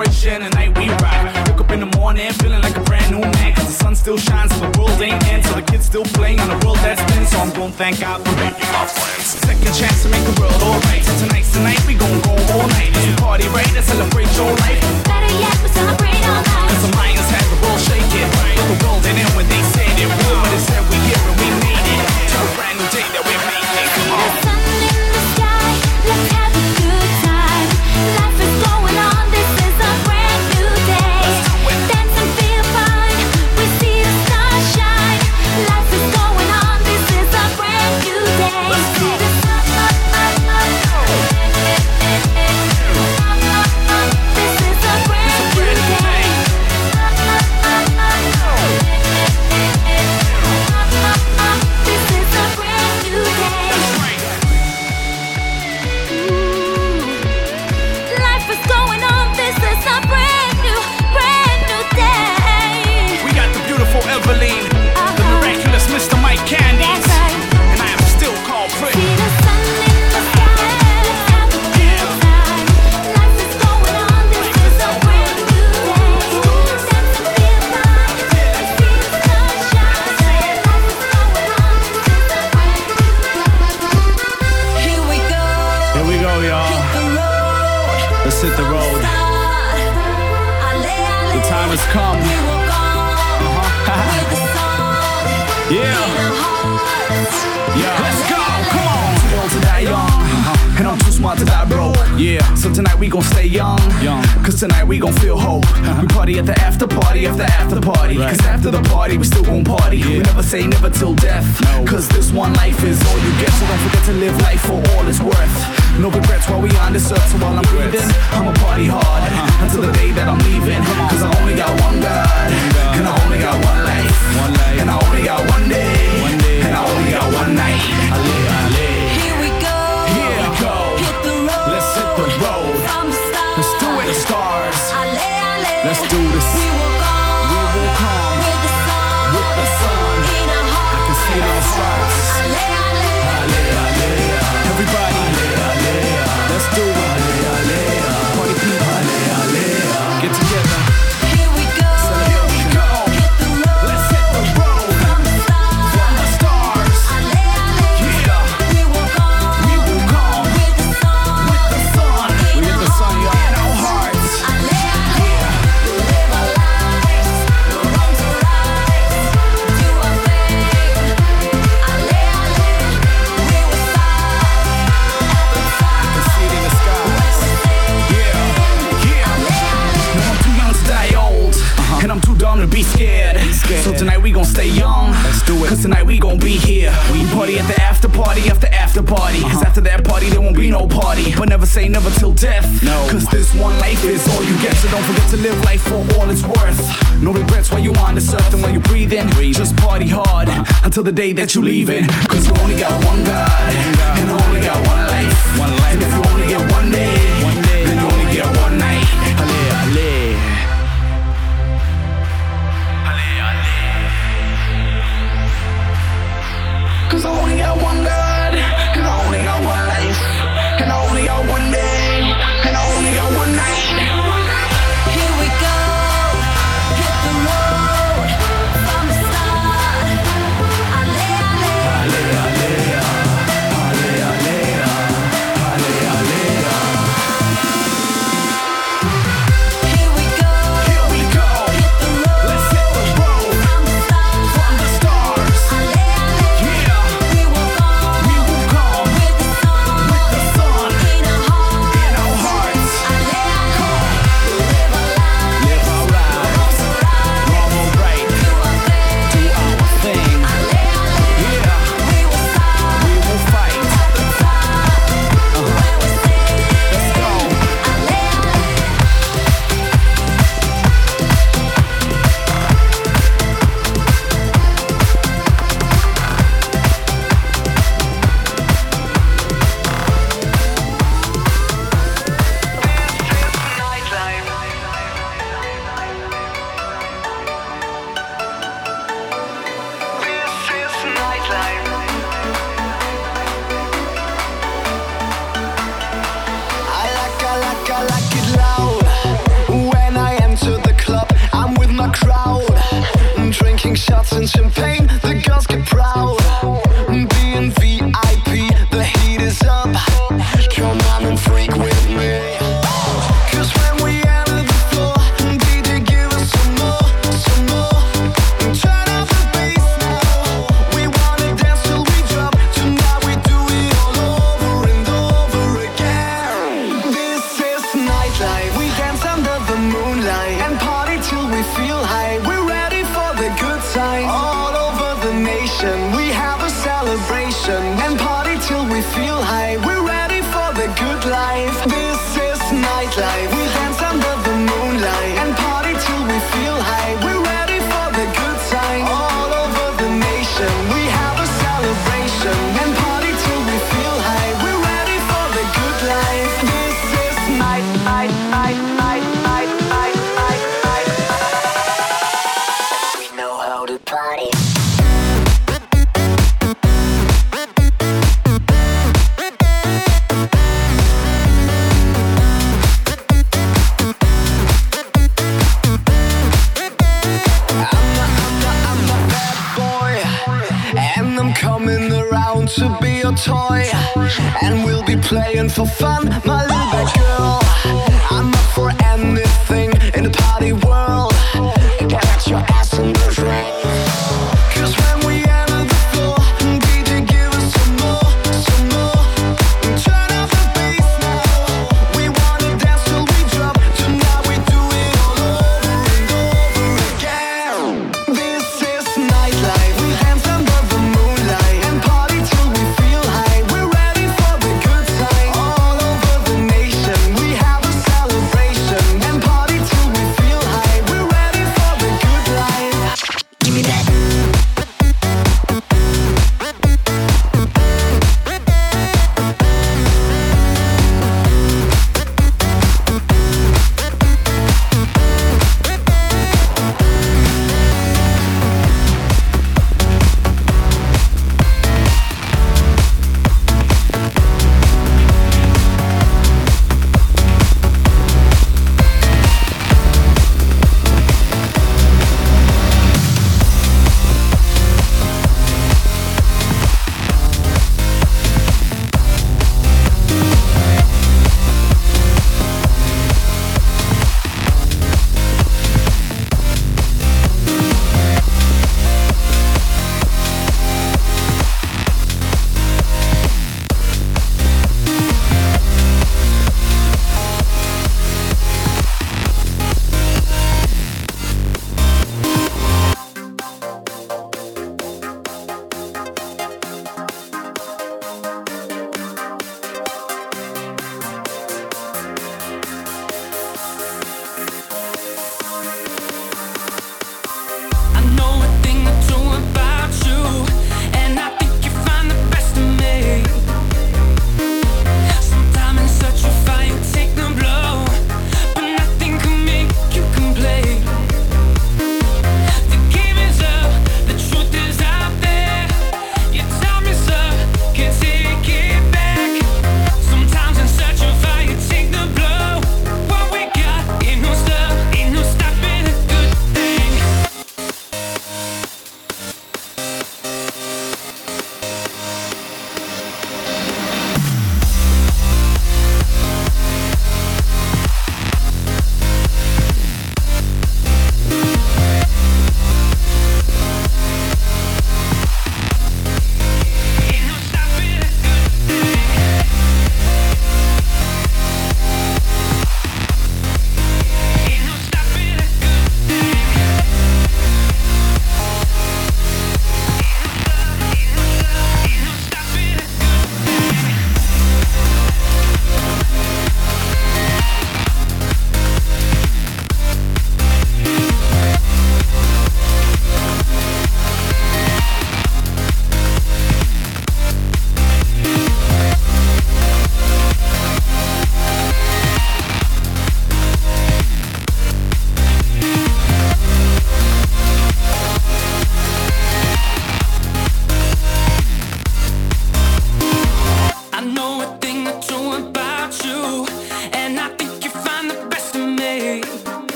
vibration and night we ride. Woke up in the morning feeling like a brand new man. Cause the sun still shines, so the world ain't end. So the kids still playing on the world that's been. So I'm gonna thank God for making our friends. Second chance to make the world alright. So tonight's the night, we gon' go all night. It's a party, right? Let's celebrate your life. Better yet, we celebrate our life. Cause the Mayans have the world shaking. But the world ain't in when they tonight we gon' feel whole. We party at the after party after after party. Right. Cause after the party, we still gon' party. Yeah. We never say never till death. No. Cause this one life is all you get. So don't forget to live life for all it's worth. No regrets while we on this earth. So while I'm breathing, I'ma party hard. Uh-huh. Until the day that I'm leaving. Cause I only got one God. God. And I only got one life. one life. And I only got one day. One day. And I only got one night. I live after party. Cause uh-huh. after that party, there won't be no party. But never say never till death. No. Cause this one life is all you get. So don't forget to live life for all it's worth. No regrets while you on this earth and while you breathe in. Just party hard until the day that you leave it. Cause you only got one God. And I only got one nightlife.